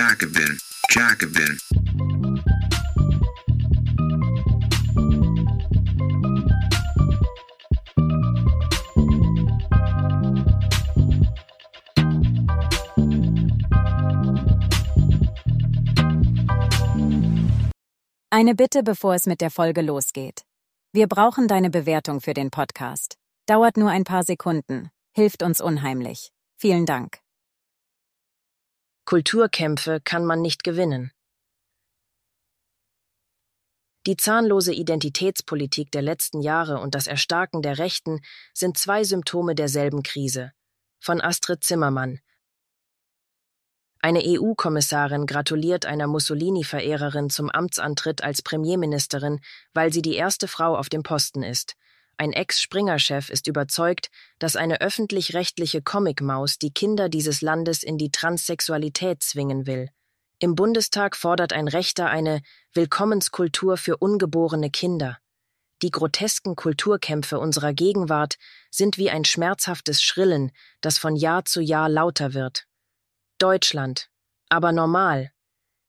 Jacobin, Jacobin. Eine Bitte, bevor es mit der Folge losgeht. Wir brauchen deine Bewertung für den Podcast. Dauert nur ein paar Sekunden, hilft uns unheimlich. Vielen Dank. Kulturkämpfe kann man nicht gewinnen. Die zahnlose Identitätspolitik der letzten Jahre und das Erstarken der Rechten sind zwei Symptome derselben Krise. Von Astrid Zimmermann, eine EU-Kommissarin gratuliert einer Mussolini-Verehrerin zum Amtsantritt als Premierministerin, weil sie die erste Frau auf dem Posten ist. Ein Ex-Springer-Chef ist überzeugt, dass eine öffentlich-rechtliche Comicmaus die Kinder dieses Landes in die Transsexualität zwingen will. Im Bundestag fordert ein Rechter eine Willkommenskultur für ungeborene Kinder. Die grotesken Kulturkämpfe unserer Gegenwart sind wie ein schmerzhaftes Schrillen, das von Jahr zu Jahr lauter wird. Deutschland. Aber normal.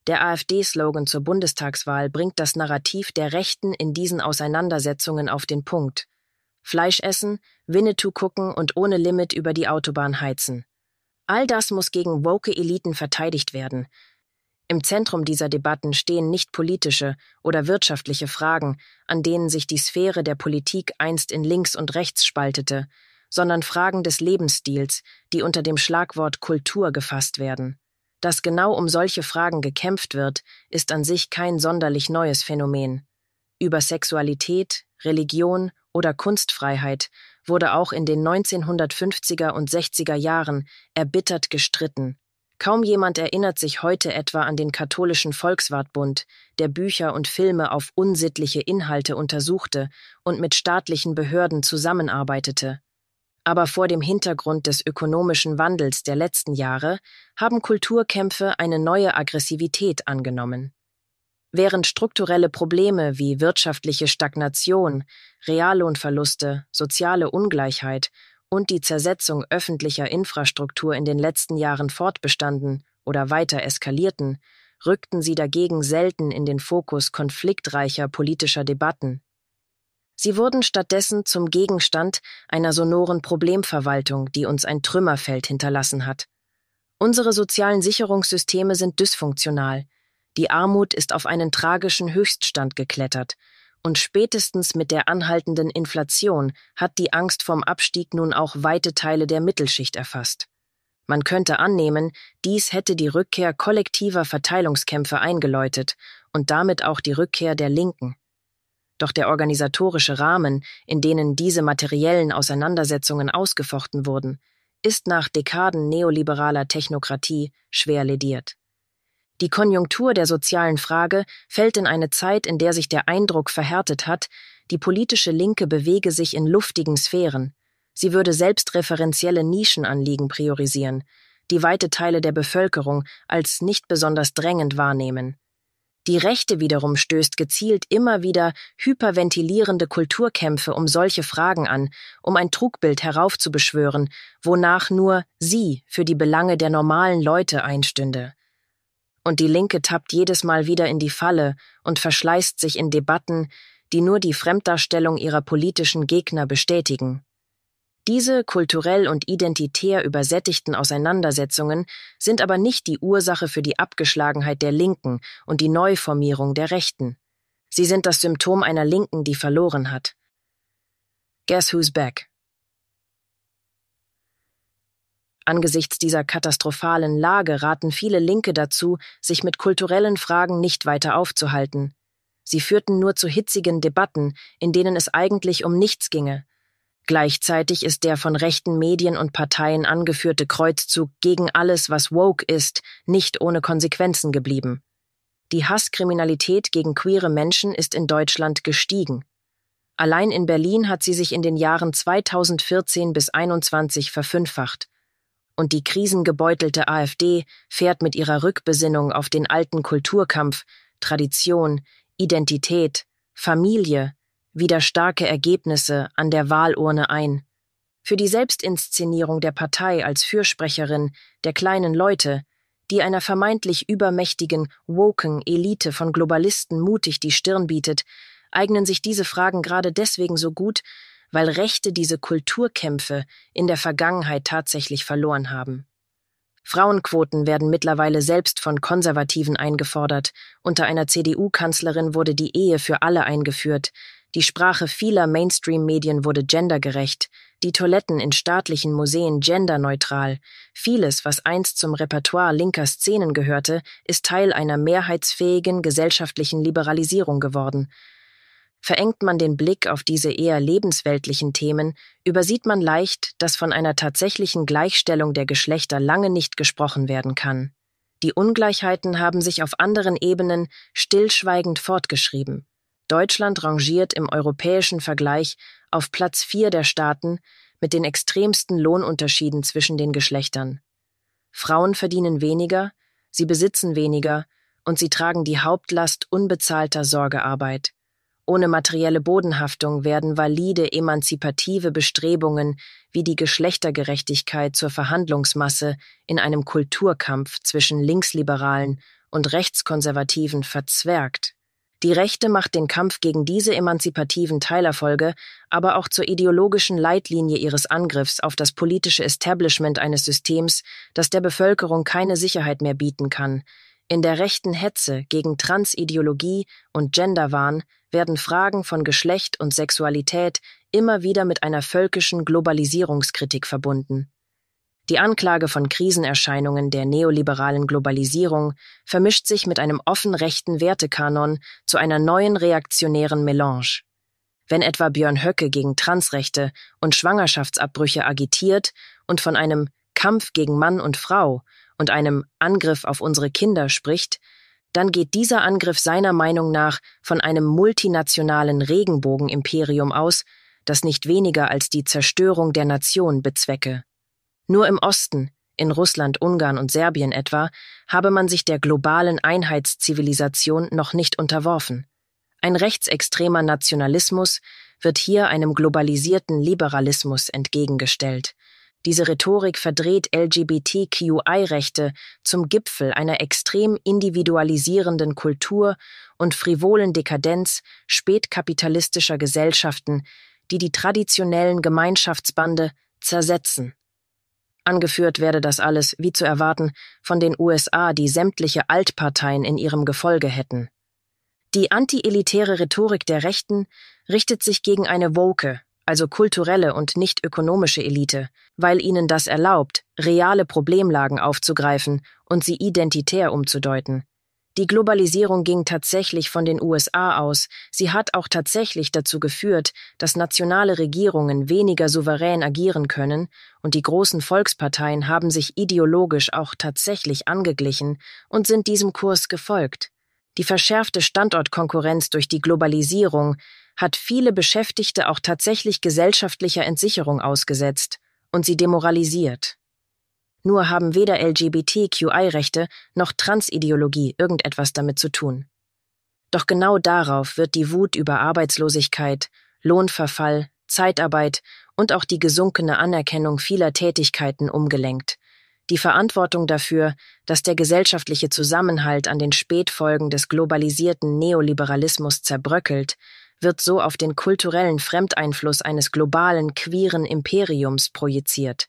Der AfD-Slogan zur Bundestagswahl bringt das Narrativ der Rechten in diesen Auseinandersetzungen auf den Punkt. Fleisch essen, Winnetou gucken und ohne Limit über die Autobahn heizen. All das muss gegen woke Eliten verteidigt werden. Im Zentrum dieser Debatten stehen nicht politische oder wirtschaftliche Fragen, an denen sich die Sphäre der Politik einst in links und rechts spaltete, sondern Fragen des Lebensstils, die unter dem Schlagwort Kultur gefasst werden. Dass genau um solche Fragen gekämpft wird, ist an sich kein sonderlich neues Phänomen. Über Sexualität, Religion oder Kunstfreiheit wurde auch in den 1950er und 60er Jahren erbittert gestritten. Kaum jemand erinnert sich heute etwa an den katholischen Volkswartbund, der Bücher und Filme auf unsittliche Inhalte untersuchte und mit staatlichen Behörden zusammenarbeitete. Aber vor dem Hintergrund des ökonomischen Wandels der letzten Jahre haben Kulturkämpfe eine neue Aggressivität angenommen. Während strukturelle Probleme wie wirtschaftliche Stagnation, Reallohnverluste, soziale Ungleichheit und die Zersetzung öffentlicher Infrastruktur in den letzten Jahren fortbestanden oder weiter eskalierten, rückten sie dagegen selten in den Fokus konfliktreicher politischer Debatten. Sie wurden stattdessen zum Gegenstand einer sonoren Problemverwaltung, die uns ein Trümmerfeld hinterlassen hat. Unsere sozialen Sicherungssysteme sind dysfunktional. Die Armut ist auf einen tragischen Höchststand geklettert. Und spätestens mit der anhaltenden Inflation hat die Angst vom Abstieg nun auch weite Teile der Mittelschicht erfasst. Man könnte annehmen, dies hätte die Rückkehr kollektiver Verteilungskämpfe eingeläutet und damit auch die Rückkehr der Linken. Doch der organisatorische Rahmen, in denen diese materiellen Auseinandersetzungen ausgefochten wurden, ist nach Dekaden neoliberaler Technokratie schwer lediert. Die Konjunktur der sozialen Frage fällt in eine Zeit, in der sich der Eindruck verhärtet hat, die politische Linke bewege sich in luftigen Sphären. Sie würde selbstreferenzielle Nischenanliegen priorisieren, die weite Teile der Bevölkerung als nicht besonders drängend wahrnehmen. Die Rechte wiederum stößt gezielt immer wieder hyperventilierende Kulturkämpfe um solche Fragen an, um ein Trugbild heraufzubeschwören, wonach nur sie für die Belange der normalen Leute einstünde. Und die Linke tappt jedes Mal wieder in die Falle und verschleißt sich in Debatten, die nur die Fremddarstellung ihrer politischen Gegner bestätigen. Diese kulturell und identitär übersättigten Auseinandersetzungen sind aber nicht die Ursache für die Abgeschlagenheit der Linken und die Neuformierung der Rechten. Sie sind das Symptom einer Linken, die verloren hat. Guess who's back? Angesichts dieser katastrophalen Lage raten viele Linke dazu, sich mit kulturellen Fragen nicht weiter aufzuhalten. Sie führten nur zu hitzigen Debatten, in denen es eigentlich um nichts ginge, Gleichzeitig ist der von rechten Medien und Parteien angeführte Kreuzzug gegen alles, was woke ist, nicht ohne Konsequenzen geblieben. Die Hasskriminalität gegen queere Menschen ist in Deutschland gestiegen. Allein in Berlin hat sie sich in den Jahren 2014 bis 2021 verfünffacht. Und die krisengebeutelte AfD fährt mit ihrer Rückbesinnung auf den alten Kulturkampf, Tradition, Identität, Familie, wieder starke Ergebnisse an der Wahlurne ein. Für die Selbstinszenierung der Partei als Fürsprecherin der kleinen Leute, die einer vermeintlich übermächtigen, woken Elite von Globalisten mutig die Stirn bietet, eignen sich diese Fragen gerade deswegen so gut, weil Rechte diese Kulturkämpfe in der Vergangenheit tatsächlich verloren haben. Frauenquoten werden mittlerweile selbst von Konservativen eingefordert. Unter einer CDU-Kanzlerin wurde die Ehe für alle eingeführt. Die Sprache vieler Mainstream-Medien wurde gendergerecht. Die Toiletten in staatlichen Museen genderneutral. Vieles, was einst zum Repertoire linker Szenen gehörte, ist Teil einer mehrheitsfähigen gesellschaftlichen Liberalisierung geworden. Verengt man den Blick auf diese eher lebensweltlichen Themen, übersieht man leicht, dass von einer tatsächlichen Gleichstellung der Geschlechter lange nicht gesprochen werden kann. Die Ungleichheiten haben sich auf anderen Ebenen stillschweigend fortgeschrieben. Deutschland rangiert im europäischen Vergleich auf Platz vier der Staaten mit den extremsten Lohnunterschieden zwischen den Geschlechtern. Frauen verdienen weniger, sie besitzen weniger und sie tragen die Hauptlast unbezahlter Sorgearbeit. Ohne materielle Bodenhaftung werden valide emanzipative Bestrebungen wie die Geschlechtergerechtigkeit zur Verhandlungsmasse in einem Kulturkampf zwischen Linksliberalen und Rechtskonservativen verzwergt. Die Rechte macht den Kampf gegen diese emanzipativen Teilerfolge aber auch zur ideologischen Leitlinie ihres Angriffs auf das politische Establishment eines Systems, das der Bevölkerung keine Sicherheit mehr bieten kann. In der rechten Hetze gegen Transideologie und Genderwahn werden Fragen von Geschlecht und Sexualität immer wieder mit einer völkischen Globalisierungskritik verbunden. Die Anklage von Krisenerscheinungen der neoliberalen Globalisierung vermischt sich mit einem offen rechten Wertekanon zu einer neuen reaktionären Melange. Wenn etwa Björn Höcke gegen Transrechte und Schwangerschaftsabbrüche agitiert und von einem Kampf gegen Mann und Frau und einem Angriff auf unsere Kinder spricht, dann geht dieser Angriff seiner Meinung nach von einem multinationalen Regenbogenimperium aus, das nicht weniger als die Zerstörung der Nation bezwecke. Nur im Osten, in Russland, Ungarn und Serbien etwa, habe man sich der globalen Einheitszivilisation noch nicht unterworfen. Ein rechtsextremer Nationalismus wird hier einem globalisierten Liberalismus entgegengestellt. Diese Rhetorik verdreht LGBTQI-Rechte zum Gipfel einer extrem individualisierenden Kultur und frivolen Dekadenz spätkapitalistischer Gesellschaften, die die traditionellen Gemeinschaftsbande zersetzen. Angeführt werde das alles, wie zu erwarten, von den USA, die sämtliche Altparteien in ihrem Gefolge hätten. Die anti-elitäre Rhetorik der Rechten richtet sich gegen eine woke, also kulturelle und nicht ökonomische Elite, weil ihnen das erlaubt, reale Problemlagen aufzugreifen und sie identitär umzudeuten. Die Globalisierung ging tatsächlich von den USA aus, sie hat auch tatsächlich dazu geführt, dass nationale Regierungen weniger souverän agieren können, und die großen Volksparteien haben sich ideologisch auch tatsächlich angeglichen und sind diesem Kurs gefolgt. Die verschärfte Standortkonkurrenz durch die Globalisierung hat viele Beschäftigte auch tatsächlich gesellschaftlicher Entsicherung ausgesetzt und sie demoralisiert. Nur haben weder LGBTQI-Rechte noch Transideologie irgendetwas damit zu tun. Doch genau darauf wird die Wut über Arbeitslosigkeit, Lohnverfall, Zeitarbeit und auch die gesunkene Anerkennung vieler Tätigkeiten umgelenkt. Die Verantwortung dafür, dass der gesellschaftliche Zusammenhalt an den Spätfolgen des globalisierten Neoliberalismus zerbröckelt, wird so auf den kulturellen Fremdeinfluss eines globalen queeren Imperiums projiziert.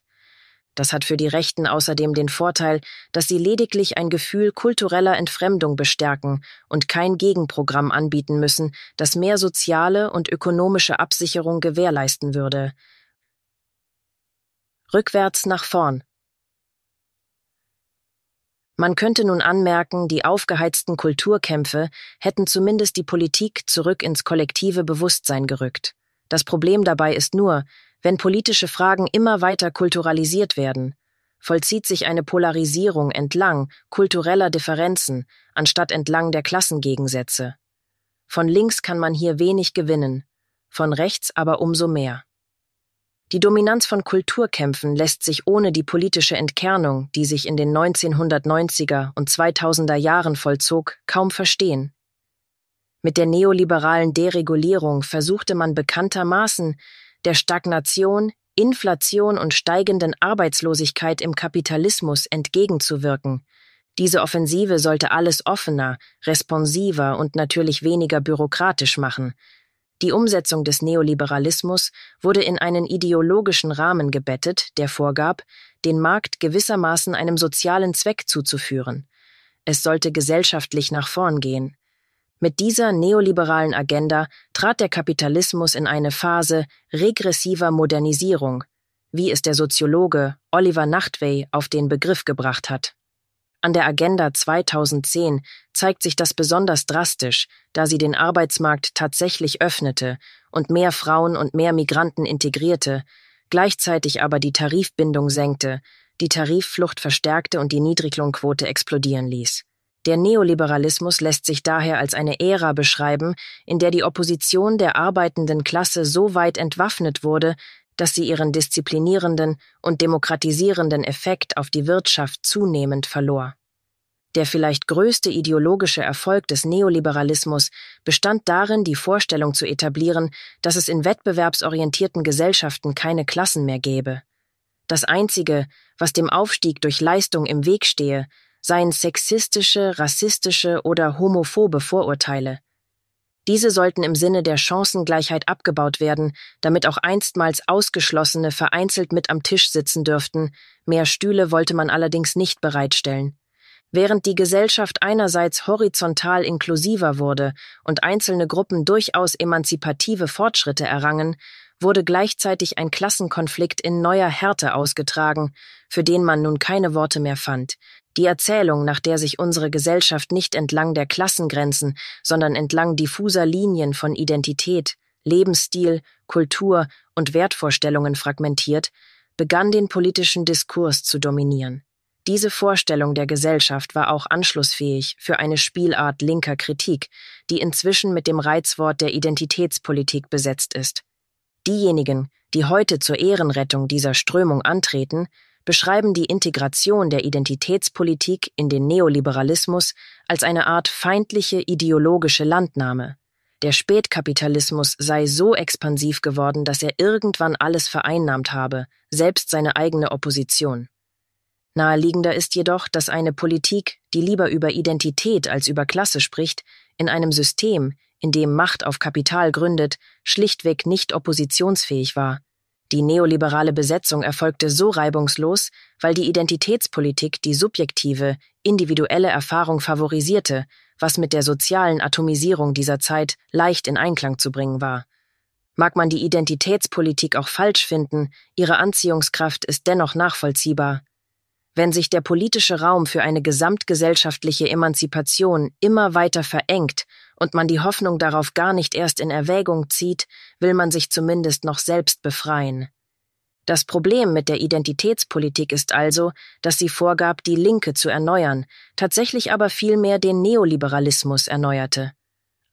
Das hat für die Rechten außerdem den Vorteil, dass sie lediglich ein Gefühl kultureller Entfremdung bestärken und kein Gegenprogramm anbieten müssen, das mehr soziale und ökonomische Absicherung gewährleisten würde. Rückwärts nach vorn. Man könnte nun anmerken, die aufgeheizten Kulturkämpfe hätten zumindest die Politik zurück ins kollektive Bewusstsein gerückt. Das Problem dabei ist nur, wenn politische Fragen immer weiter kulturalisiert werden, vollzieht sich eine Polarisierung entlang kultureller Differenzen anstatt entlang der Klassengegensätze. Von links kann man hier wenig gewinnen, von rechts aber umso mehr. Die Dominanz von Kulturkämpfen lässt sich ohne die politische Entkernung, die sich in den 1990er und 2000er Jahren vollzog, kaum verstehen. Mit der neoliberalen Deregulierung versuchte man bekanntermaßen, der Stagnation, Inflation und steigenden Arbeitslosigkeit im Kapitalismus entgegenzuwirken. Diese Offensive sollte alles offener, responsiver und natürlich weniger bürokratisch machen. Die Umsetzung des Neoliberalismus wurde in einen ideologischen Rahmen gebettet, der vorgab, den Markt gewissermaßen einem sozialen Zweck zuzuführen. Es sollte gesellschaftlich nach vorn gehen. Mit dieser neoliberalen Agenda trat der Kapitalismus in eine Phase regressiver Modernisierung, wie es der Soziologe Oliver Nachtwey auf den Begriff gebracht hat. An der Agenda 2010 zeigt sich das besonders drastisch, da sie den Arbeitsmarkt tatsächlich öffnete und mehr Frauen und mehr Migranten integrierte, gleichzeitig aber die Tarifbindung senkte, die Tarifflucht verstärkte und die Niedriglohnquote explodieren ließ. Der Neoliberalismus lässt sich daher als eine Ära beschreiben, in der die Opposition der arbeitenden Klasse so weit entwaffnet wurde, dass sie ihren disziplinierenden und demokratisierenden Effekt auf die Wirtschaft zunehmend verlor. Der vielleicht größte ideologische Erfolg des Neoliberalismus bestand darin, die Vorstellung zu etablieren, dass es in wettbewerbsorientierten Gesellschaften keine Klassen mehr gäbe. Das Einzige, was dem Aufstieg durch Leistung im Weg stehe, seien sexistische, rassistische oder homophobe Vorurteile. Diese sollten im Sinne der Chancengleichheit abgebaut werden, damit auch einstmals Ausgeschlossene vereinzelt mit am Tisch sitzen dürften, mehr Stühle wollte man allerdings nicht bereitstellen. Während die Gesellschaft einerseits horizontal inklusiver wurde und einzelne Gruppen durchaus emanzipative Fortschritte errangen, wurde gleichzeitig ein Klassenkonflikt in neuer Härte ausgetragen, für den man nun keine Worte mehr fand, die Erzählung, nach der sich unsere Gesellschaft nicht entlang der Klassengrenzen, sondern entlang diffuser Linien von Identität, Lebensstil, Kultur und Wertvorstellungen fragmentiert, begann den politischen Diskurs zu dominieren. Diese Vorstellung der Gesellschaft war auch anschlussfähig für eine Spielart linker Kritik, die inzwischen mit dem Reizwort der Identitätspolitik besetzt ist. Diejenigen, die heute zur Ehrenrettung dieser Strömung antreten, beschreiben die Integration der Identitätspolitik in den Neoliberalismus als eine Art feindliche ideologische Landnahme. Der Spätkapitalismus sei so expansiv geworden, dass er irgendwann alles vereinnahmt habe, selbst seine eigene Opposition. Naheliegender ist jedoch, dass eine Politik, die lieber über Identität als über Klasse spricht, in einem System, in dem Macht auf Kapital gründet, schlichtweg nicht oppositionsfähig war, die neoliberale Besetzung erfolgte so reibungslos, weil die Identitätspolitik die subjektive, individuelle Erfahrung favorisierte, was mit der sozialen Atomisierung dieser Zeit leicht in Einklang zu bringen war. Mag man die Identitätspolitik auch falsch finden, ihre Anziehungskraft ist dennoch nachvollziehbar. Wenn sich der politische Raum für eine gesamtgesellschaftliche Emanzipation immer weiter verengt und man die Hoffnung darauf gar nicht erst in Erwägung zieht, will man sich zumindest noch selbst befreien. Das Problem mit der Identitätspolitik ist also, dass sie vorgab, die Linke zu erneuern, tatsächlich aber vielmehr den Neoliberalismus erneuerte.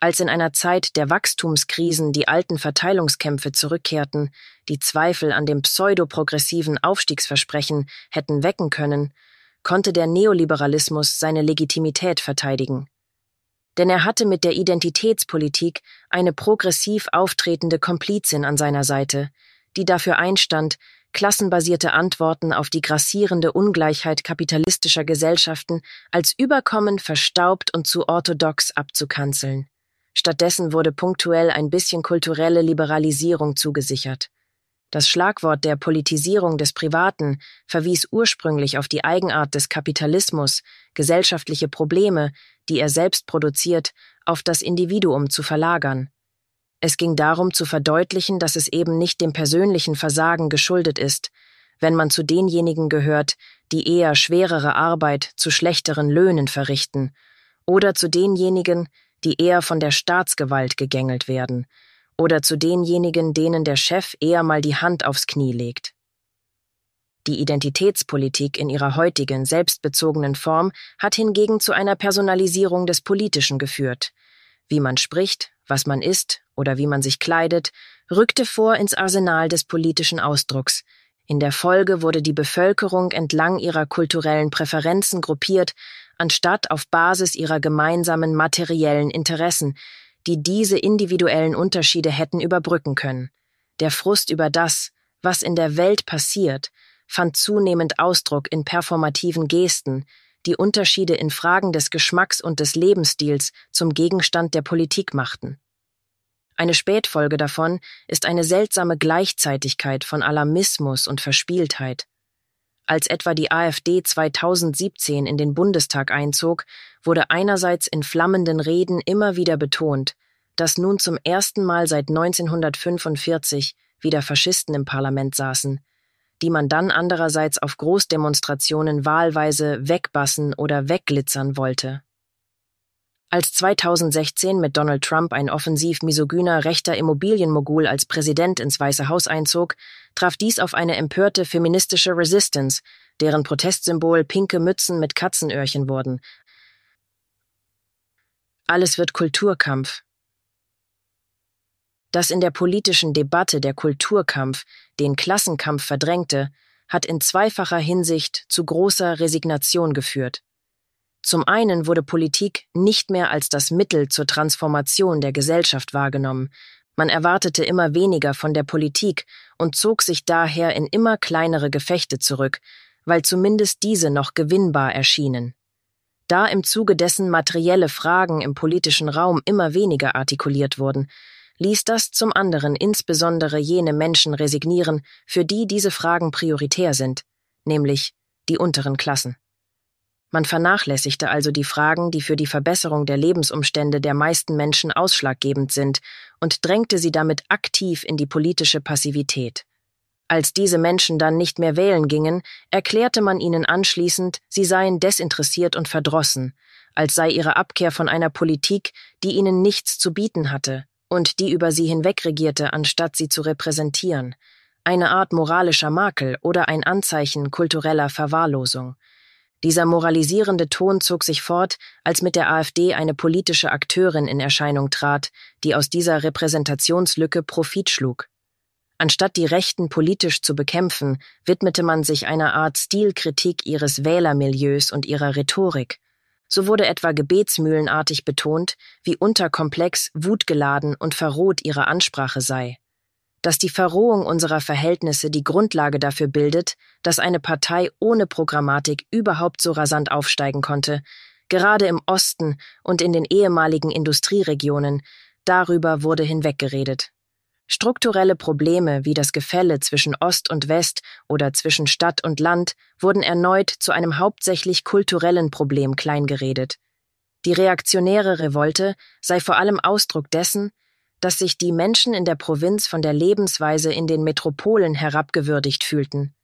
Als in einer Zeit der Wachstumskrisen die alten Verteilungskämpfe zurückkehrten, die Zweifel an dem pseudoprogressiven Aufstiegsversprechen hätten wecken können, konnte der Neoliberalismus seine Legitimität verteidigen denn er hatte mit der Identitätspolitik eine progressiv auftretende Komplizin an seiner Seite, die dafür einstand, klassenbasierte Antworten auf die grassierende Ungleichheit kapitalistischer Gesellschaften als überkommen verstaubt und zu orthodox abzukanzeln. Stattdessen wurde punktuell ein bisschen kulturelle Liberalisierung zugesichert. Das Schlagwort der Politisierung des Privaten verwies ursprünglich auf die Eigenart des Kapitalismus, gesellschaftliche Probleme, die er selbst produziert, auf das Individuum zu verlagern. Es ging darum zu verdeutlichen, dass es eben nicht dem persönlichen Versagen geschuldet ist, wenn man zu denjenigen gehört, die eher schwerere Arbeit zu schlechteren Löhnen verrichten, oder zu denjenigen, die eher von der Staatsgewalt gegängelt werden, oder zu denjenigen, denen der Chef eher mal die Hand aufs Knie legt. Die Identitätspolitik in ihrer heutigen, selbstbezogenen Form hat hingegen zu einer Personalisierung des Politischen geführt. Wie man spricht, was man isst oder wie man sich kleidet, rückte vor ins Arsenal des politischen Ausdrucks. In der Folge wurde die Bevölkerung entlang ihrer kulturellen Präferenzen gruppiert, anstatt auf Basis ihrer gemeinsamen materiellen Interessen, die diese individuellen Unterschiede hätten überbrücken können. Der Frust über das, was in der Welt passiert, fand zunehmend Ausdruck in performativen Gesten, die Unterschiede in Fragen des Geschmacks und des Lebensstils zum Gegenstand der Politik machten. Eine Spätfolge davon ist eine seltsame Gleichzeitigkeit von Alarmismus und Verspieltheit. Als etwa die AfD 2017 in den Bundestag einzog, wurde einerseits in flammenden Reden immer wieder betont, dass nun zum ersten Mal seit 1945 wieder Faschisten im Parlament saßen, die man dann andererseits auf Großdemonstrationen wahlweise wegbassen oder wegglitzern wollte. Als 2016 mit Donald Trump ein offensiv misogyner rechter Immobilienmogul als Präsident ins Weiße Haus einzog, traf dies auf eine empörte feministische Resistance, deren Protestsymbol pinke Mützen mit Katzenöhrchen wurden. Alles wird Kulturkampf. Dass in der politischen Debatte der Kulturkampf den Klassenkampf verdrängte, hat in zweifacher Hinsicht zu großer Resignation geführt. Zum einen wurde Politik nicht mehr als das Mittel zur Transformation der Gesellschaft wahrgenommen, man erwartete immer weniger von der Politik und zog sich daher in immer kleinere Gefechte zurück, weil zumindest diese noch gewinnbar erschienen. Da im Zuge dessen materielle Fragen im politischen Raum immer weniger artikuliert wurden, ließ das zum anderen insbesondere jene Menschen resignieren, für die diese Fragen prioritär sind, nämlich die unteren Klassen. Man vernachlässigte also die Fragen, die für die Verbesserung der Lebensumstände der meisten Menschen ausschlaggebend sind, und drängte sie damit aktiv in die politische Passivität. Als diese Menschen dann nicht mehr wählen gingen, erklärte man ihnen anschließend, sie seien desinteressiert und verdrossen, als sei ihre Abkehr von einer Politik, die ihnen nichts zu bieten hatte und die über sie hinwegregierte, anstatt sie zu repräsentieren, eine Art moralischer Makel oder ein Anzeichen kultureller Verwahrlosung. Dieser moralisierende Ton zog sich fort, als mit der AfD eine politische Akteurin in Erscheinung trat, die aus dieser Repräsentationslücke Profit schlug. Anstatt die Rechten politisch zu bekämpfen, widmete man sich einer Art Stilkritik ihres Wählermilieus und ihrer Rhetorik. So wurde etwa gebetsmühlenartig betont, wie unterkomplex, wutgeladen und verroht ihre Ansprache sei dass die Verrohung unserer Verhältnisse die Grundlage dafür bildet, dass eine Partei ohne Programmatik überhaupt so rasant aufsteigen konnte, gerade im Osten und in den ehemaligen Industrieregionen, darüber wurde hinweggeredet. Strukturelle Probleme wie das Gefälle zwischen Ost und West oder zwischen Stadt und Land wurden erneut zu einem hauptsächlich kulturellen Problem kleingeredet. Die reaktionäre Revolte sei vor allem Ausdruck dessen, dass sich die Menschen in der Provinz von der Lebensweise in den Metropolen herabgewürdigt fühlten.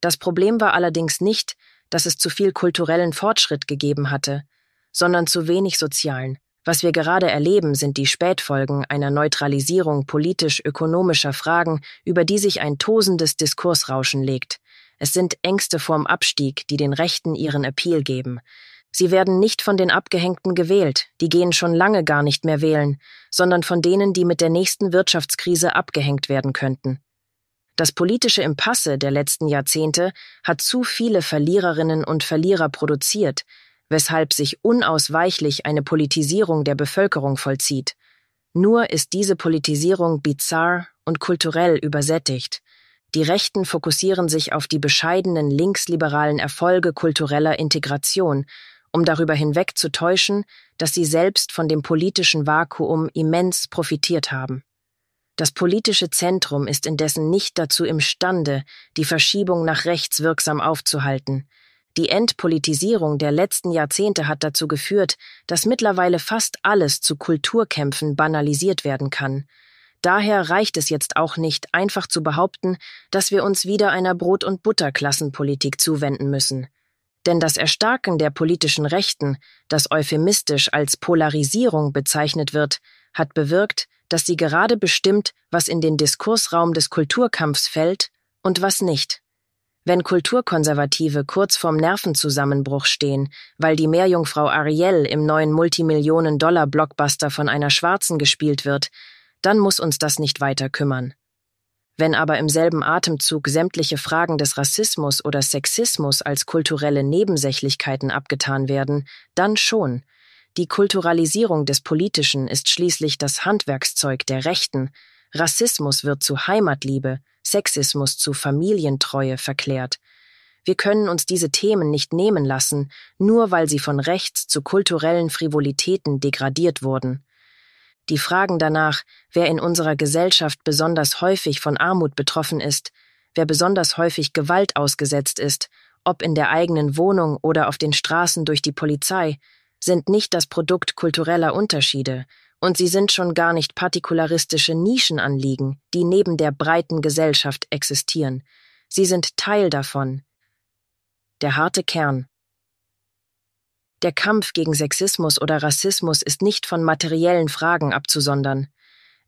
Das Problem war allerdings nicht, dass es zu viel kulturellen Fortschritt gegeben hatte, sondern zu wenig sozialen. Was wir gerade erleben, sind die Spätfolgen einer Neutralisierung politisch-ökonomischer Fragen, über die sich ein tosendes Diskursrauschen legt. Es sind Ängste vorm Abstieg, die den Rechten ihren Appeal geben. Sie werden nicht von den Abgehängten gewählt, die gehen schon lange gar nicht mehr wählen, sondern von denen, die mit der nächsten Wirtschaftskrise abgehängt werden könnten. Das politische Impasse der letzten Jahrzehnte hat zu viele Verliererinnen und Verlierer produziert, weshalb sich unausweichlich eine Politisierung der Bevölkerung vollzieht. Nur ist diese Politisierung bizarr und kulturell übersättigt. Die Rechten fokussieren sich auf die bescheidenen linksliberalen Erfolge kultureller Integration um darüber hinweg zu täuschen, dass sie selbst von dem politischen Vakuum immens profitiert haben. Das politische Zentrum ist indessen nicht dazu imstande, die Verschiebung nach rechts wirksam aufzuhalten. Die Entpolitisierung der letzten Jahrzehnte hat dazu geführt, dass mittlerweile fast alles zu Kulturkämpfen banalisiert werden kann. Daher reicht es jetzt auch nicht, einfach zu behaupten, dass wir uns wieder einer Brot- und Butterklassenpolitik zuwenden müssen. Denn das Erstarken der politischen Rechten, das euphemistisch als Polarisierung bezeichnet wird, hat bewirkt, dass sie gerade bestimmt, was in den Diskursraum des Kulturkampfs fällt und was nicht. Wenn Kulturkonservative kurz vorm Nervenzusammenbruch stehen, weil die Meerjungfrau Ariel im neuen Multimillionen-Dollar-Blockbuster von einer Schwarzen gespielt wird, dann muss uns das nicht weiter kümmern. Wenn aber im selben Atemzug sämtliche Fragen des Rassismus oder Sexismus als kulturelle Nebensächlichkeiten abgetan werden, dann schon. Die Kulturalisierung des Politischen ist schließlich das Handwerkszeug der Rechten. Rassismus wird zu Heimatliebe, Sexismus zu Familientreue verklärt. Wir können uns diese Themen nicht nehmen lassen, nur weil sie von rechts zu kulturellen Frivolitäten degradiert wurden. Die Fragen danach, wer in unserer Gesellschaft besonders häufig von Armut betroffen ist, wer besonders häufig Gewalt ausgesetzt ist, ob in der eigenen Wohnung oder auf den Straßen durch die Polizei, sind nicht das Produkt kultureller Unterschiede, und sie sind schon gar nicht partikularistische Nischenanliegen, die neben der breiten Gesellschaft existieren. Sie sind Teil davon. Der harte Kern. Der Kampf gegen Sexismus oder Rassismus ist nicht von materiellen Fragen abzusondern.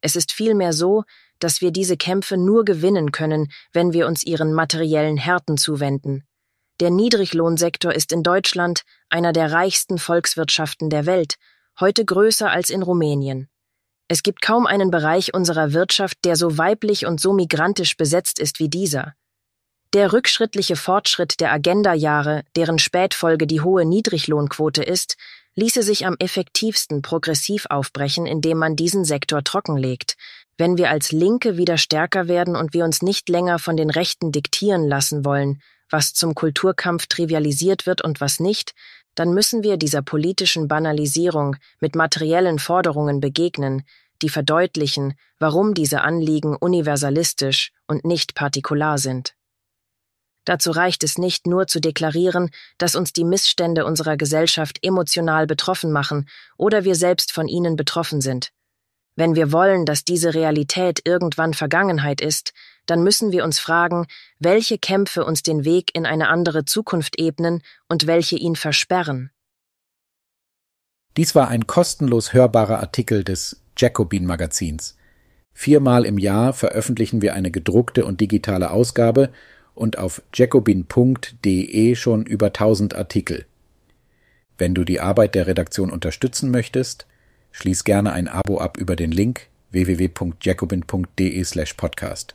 Es ist vielmehr so, dass wir diese Kämpfe nur gewinnen können, wenn wir uns ihren materiellen Härten zuwenden. Der Niedriglohnsektor ist in Deutschland einer der reichsten Volkswirtschaften der Welt, heute größer als in Rumänien. Es gibt kaum einen Bereich unserer Wirtschaft, der so weiblich und so migrantisch besetzt ist wie dieser. Der rückschrittliche Fortschritt der Agenda-Jahre, deren Spätfolge die hohe Niedriglohnquote ist, ließe sich am effektivsten progressiv aufbrechen, indem man diesen Sektor trockenlegt, wenn wir als Linke wieder stärker werden und wir uns nicht länger von den Rechten diktieren lassen wollen, was zum Kulturkampf trivialisiert wird und was nicht, dann müssen wir dieser politischen Banalisierung mit materiellen Forderungen begegnen, die verdeutlichen, warum diese Anliegen universalistisch und nicht partikular sind. Dazu reicht es nicht nur zu deklarieren, dass uns die Missstände unserer Gesellschaft emotional betroffen machen oder wir selbst von ihnen betroffen sind. Wenn wir wollen, dass diese Realität irgendwann Vergangenheit ist, dann müssen wir uns fragen, welche Kämpfe uns den Weg in eine andere Zukunft ebnen und welche ihn versperren. Dies war ein kostenlos hörbarer Artikel des Jacobin Magazins. Viermal im Jahr veröffentlichen wir eine gedruckte und digitale Ausgabe und auf jacobin.de schon über 1000 Artikel. Wenn du die Arbeit der Redaktion unterstützen möchtest, Schließ gerne ein Abo ab über den Link www.jacobin.de/podcast.